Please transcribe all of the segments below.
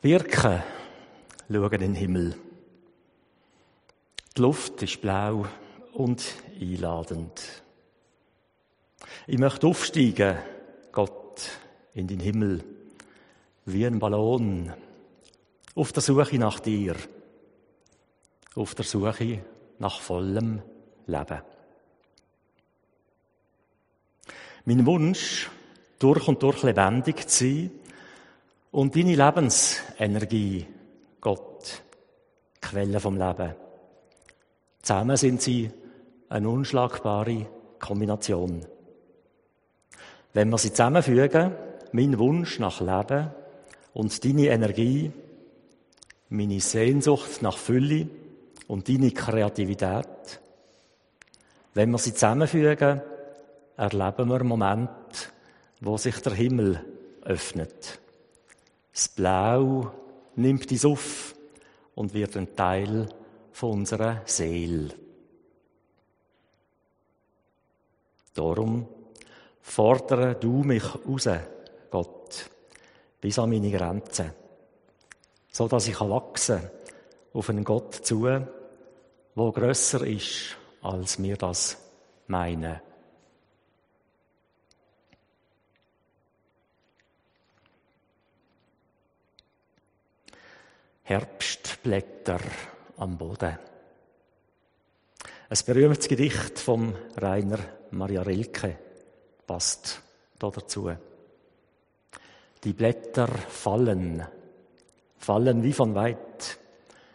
Birken schauen in den Himmel. Die Luft ist blau und einladend. Ich möchte aufsteigen, Gott, in den Himmel, wie ein Ballon, auf der Suche nach dir, auf der Suche nach vollem Leben. Mein Wunsch, durch und durch lebendig zu sein und deine Lebensenergie, Gott, Quelle vom Leben. Zusammen sind sie eine unschlagbare Kombination. Wenn wir sie zusammenfügen, mein Wunsch nach Leben und deine Energie, meine Sehnsucht nach Fülle und deine Kreativität, wenn wir sie zusammenfügen, erleben wir einen Moment, wo sich der Himmel öffnet. Das Blau nimmt uns auf und wird ein Teil von unserer Seele. Darum fordere du mich raus, Gott, bis an meine Grenzen, so dass ich wachsen auf einen Gott zu, wo grösser ist, als wir das meinen. Herbstblätter am Boden. Ein berühmtes Gedicht vom Rainer Maria Rilke passt da dazu. Die Blätter fallen, fallen wie von weit,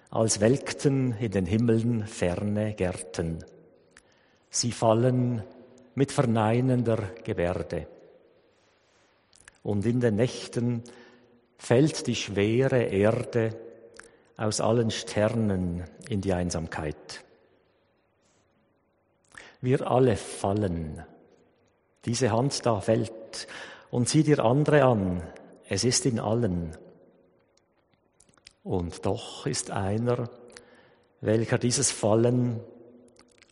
als welkten in den Himmeln ferne Gärten. Sie fallen mit verneinender Gebärde. Und in den Nächten fällt die schwere Erde aus allen Sternen in die Einsamkeit. Wir alle fallen. Diese Hand da fällt und sieh dir andere an. Es ist in allen. Und doch ist einer, welcher dieses Fallen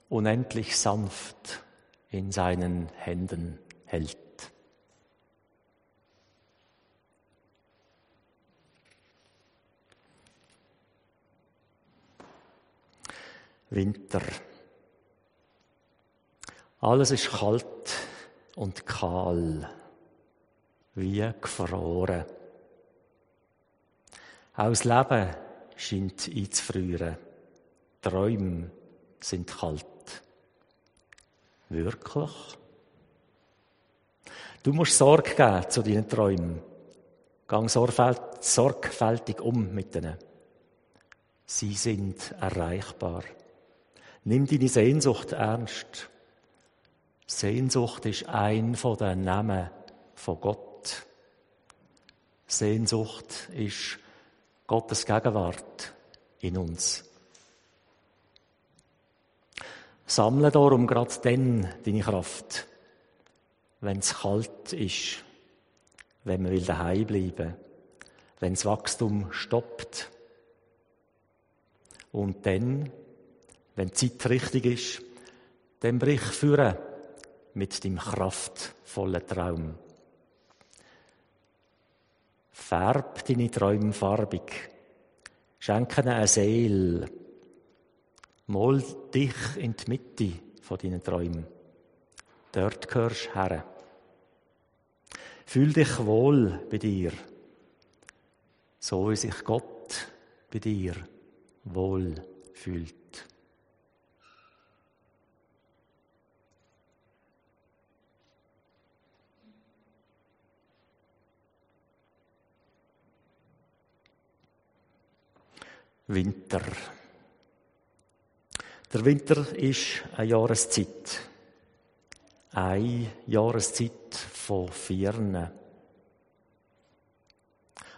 unendlich sanft in seinen Händen hält. Winter. Alles ist kalt und kahl, wie gefroren. Auch das Leben scheint einzufrieren. Träume sind kalt. Wirklich? Du musst Sorge geben zu deinen Träumen. Gang sorgfältig um mit ihnen. Sie sind erreichbar. Nimm deine Sehnsucht ernst. Sehnsucht ist ein von den Namen von Gott. Sehnsucht ist Gottes Gegenwart in uns. Sammle darum gerade dann deine Kraft, wenn es kalt ist, wenn man will daheim bleiben, wenn das Wachstum stoppt. Und dann wenn die Zeit richtig ist, dann brich führen mit dem kraftvollen Traum. Färb deine Träume farbig. Schenke ihnen eine Seele. Mol dich in die Mitte von deinen Träumen. Dort gehörst du her. Fühl dich wohl bei dir, so wie sich Gott bei dir wohl fühlt. Winter. Der Winter ist eine Jahreszeit. Eine Jahreszeit von Vieren.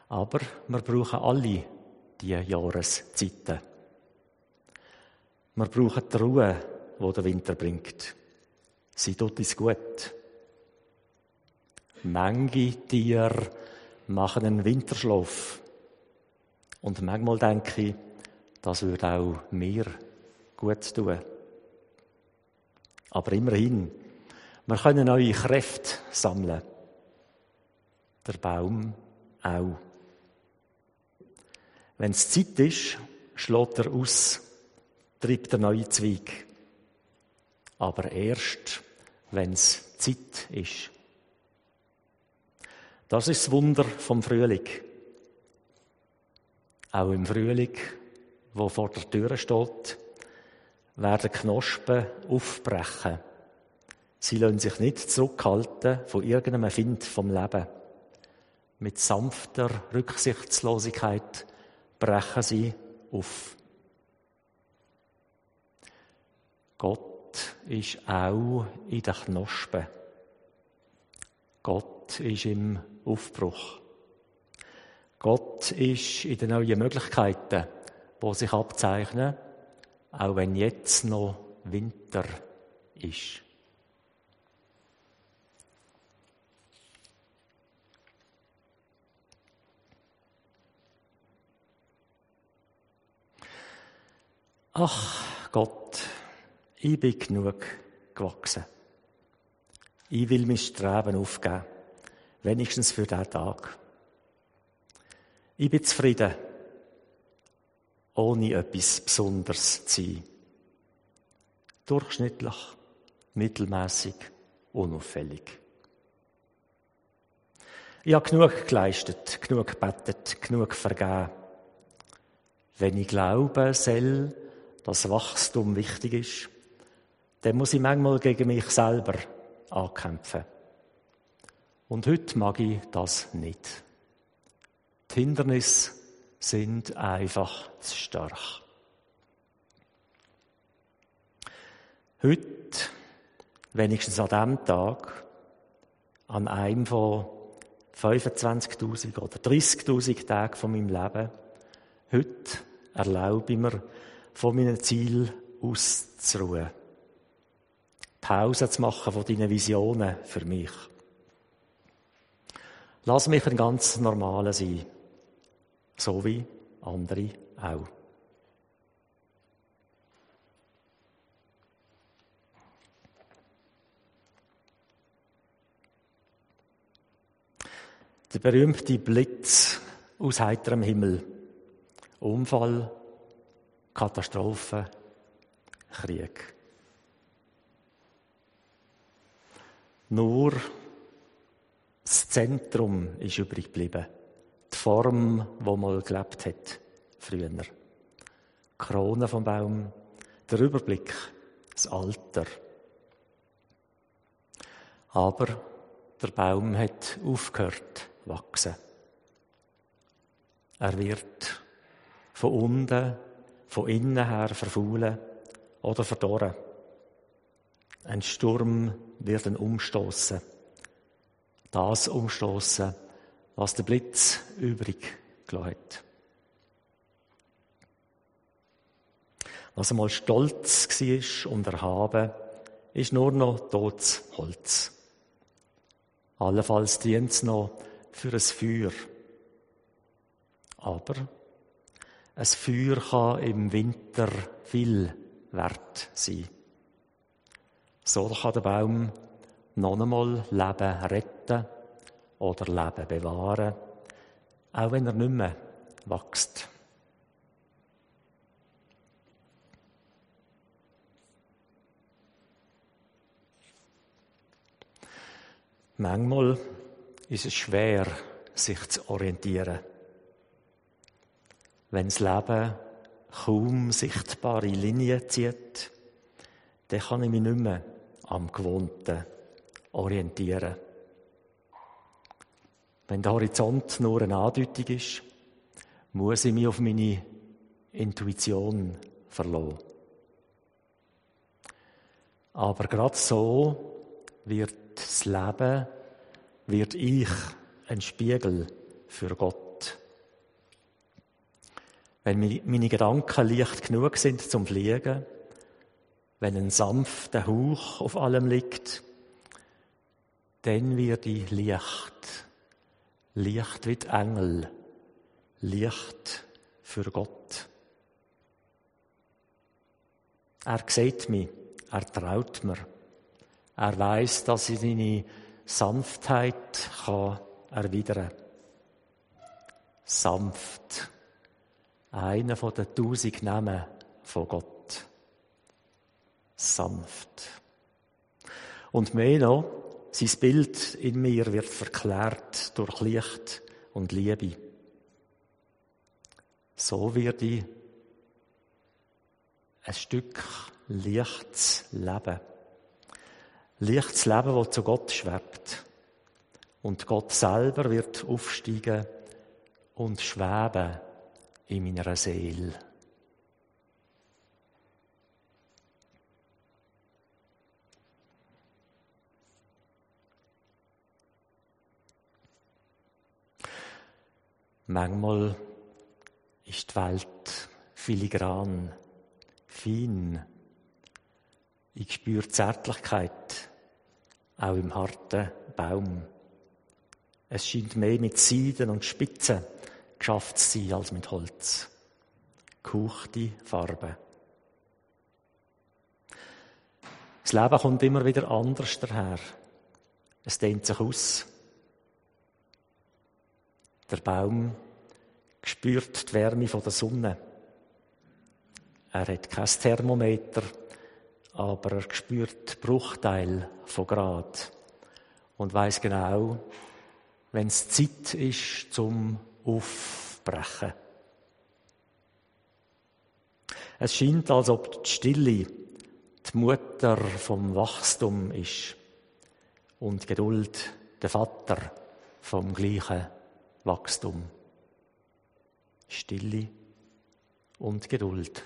Aber wir brauchen alle diese Jahreszeiten. Wir brauchen die Ruhe, die der Winter bringt. Sie tut uns gut. Manche Tiere machen einen Winterschlaf. Und manchmal denke ich, das würde auch mir gut tun. Aber immerhin, wir können neue Kräfte sammeln. Der Baum auch. Wenn es Zeit ist, schlägt er aus, treibt der neue Zweig. Aber erst, wenn es Zeit ist. Das ist das Wunder vom Frühling. Auch im Frühling, wo vor der Tür steht, werden Knospen aufbrechen. Sie lassen sich nicht zurückhalten von irgendeinem Find vom Leben. Mit sanfter Rücksichtslosigkeit brechen sie auf. Gott ist auch in den Knospen. Gott ist im Aufbruch. Gott ist in den neuen Möglichkeiten, die sich abzeichnen, auch wenn jetzt noch Winter ist. Ach Gott, ich bin genug gewachsen. Ich will mein Streben aufgeben, wenigstens für diesen Tag. Ich bin zufrieden, ohne etwas Besonderes zu sein. Durchschnittlich, mittelmäßig, unauffällig. Ich habe genug geleistet, genug gebetet, genug vergeben. Wenn ich glaube soll, dass Wachstum wichtig ist, dann muss ich manchmal gegen mich selber ankämpfen. Und heute mag ich das nicht. Die Hindernisse sind einfach zu stark. Heute, wenigstens an diesem Tag, an einem von 25.000 oder 30.000 Tagen von meinem Leben, heute erlaube ich mir, von meinem Ziel auszuruhen. Pause zu machen von deinen Visionen für mich. Lass mich ein ganz normaler sein. So wie andere auch. Der berühmte Blitz aus heiterem Himmel. Unfall, Katastrophe, Krieg. Nur das Zentrum ist übrig geblieben. Form, wo mal gelebt hat, früher. Krone vom Baum, der Überblick, das Alter. Aber der Baum hat aufgehört wachsen. Er wird von unten, von innen her verfaulen oder verdorren. Ein Sturm wird ihn umstoßen. Das umstoßen, was der Blitz übrig gelassen hat. Was einmal stolz war und erhaben, ist nur noch totes Holz. Allenfalls dient es noch für ein Feuer. Aber ein Feuer kann im Winter viel wert sein. So kann der Baum noch einmal Leben retten oder Leben bewahren, auch wenn er nicht mehr wächst. Manchmal ist es schwer, sich zu orientieren. Wenn das Leben kaum sichtbare Linien zieht, dann kann ich mich nicht mehr am Gewohnten orientieren. Wenn der Horizont nur eine Andeutung ist, muss ich mich auf meine Intuition verlassen. Aber gerade so wird das Leben, wird ich ein Spiegel für Gott. Wenn meine Gedanken leicht genug sind zum Fliegen, wenn ein sanfter Hauch auf allem liegt, dann wird ich Licht. Licht wie die Engel. Licht für Gott. Er sieht mich, er traut mir. Er weiß, dass ich seine Sanftheit kann erwidern. Sanft, Einer von den tausend Namen von Gott. Sanft. Und mehr noch, sein Bild in mir wird verklärt durch Licht und Liebe. So werde ich ein Stück Lichts Leben. Lichts Leben, das zu Gott schwebt. Und Gott selber wird aufsteigen und schweben in meiner Seele. Manchmal ist die Welt filigran, fein. Ich spüre Zärtlichkeit, auch im harten Baum. Es scheint mehr mit Seiden und Spitzen geschafft zu sein als mit Holz. Gehauchte Farbe. Das Leben kommt immer wieder anders daher. Es dehnt sich aus. Der Baum spürt die Wärme der Sonne. Er hat kein Thermometer, aber er spürt Bruchteil von Grad und weiß genau, wenn es Zeit ist zum Aufbrechen. Es scheint, als ob die Stille die Mutter vom Wachstum ist und Geduld der Vater vom gleichen Wachstum. Stille und Geduld.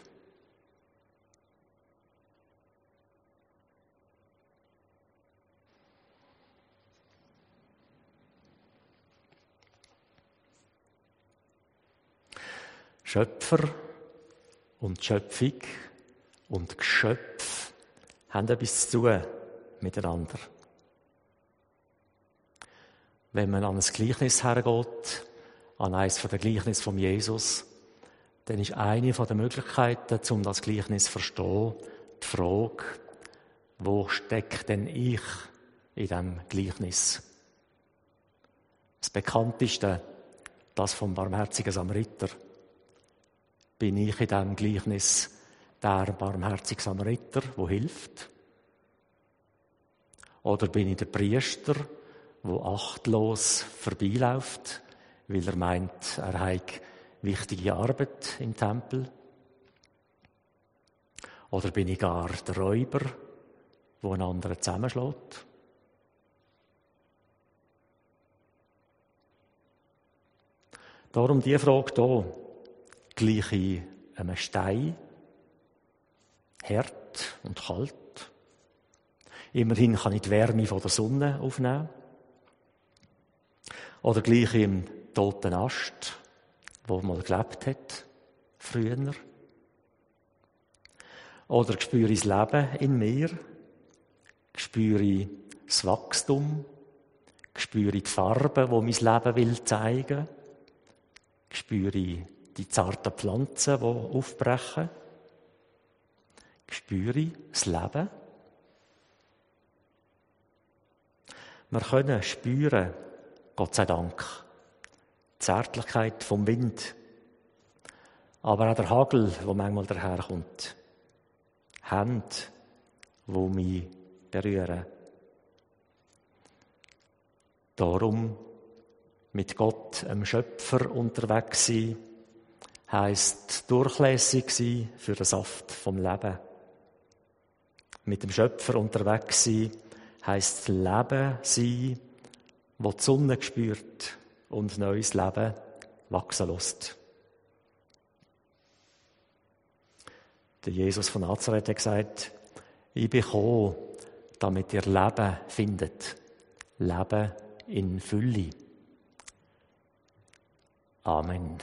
Schöpfer und Schöpfung und Geschöpf haben etwas zu tun miteinander. Wenn man an ein Gleichnis hergeht, an eines der Gleichnis von Jesus, dann ist eine der Möglichkeiten, um das Gleichnis zu verstehen, die Frage, wo steckt denn ich in diesem Gleichnis? Das bekannteste, das vom barmherzigen Samariter bin ich in diesem Gleichnis der barmherzige Samariter, wo hilft? Oder bin ich der Priester, wo achtlos vorbeiläuft, weil er meint, er hat wichtige Arbeit im Tempel? Oder bin ich gar der Räuber, wo einen anderen zusammenschlägt? Darum die Frage hier gleiche einem Stein, hart und kalt. Immerhin kann ich die Wärme von der Sonne aufnehmen. Oder gleich im toten Ast, wo mal gelebt hat, früher. Oder spüre ich das Leben in mir, spüre ich das Wachstum, spüre ich die Farbe, wo mein Leben will zeigen, spüre ich die zarten Pflanzen, die aufbrechen. Spüre das Leben. Wir können spüren, Gott sei Dank, die Zärtlichkeit vom Wind, aber auch der Hagel, wo manchmal daherkommt. Hände, wo mich berühren. Darum mit Gott, dem Schöpfer, unterwegs sein, heisst durchlässig sein für den Saft vom Leben. Mit dem Schöpfer unterwegs sein heisst Leben sein, wo die Sonne spürt und neues Leben wachsen lässt. Der Jesus von Nazareth hat gesagt, ich bin gekommen, damit ihr Leben findet. Leben in Fülle. Amen.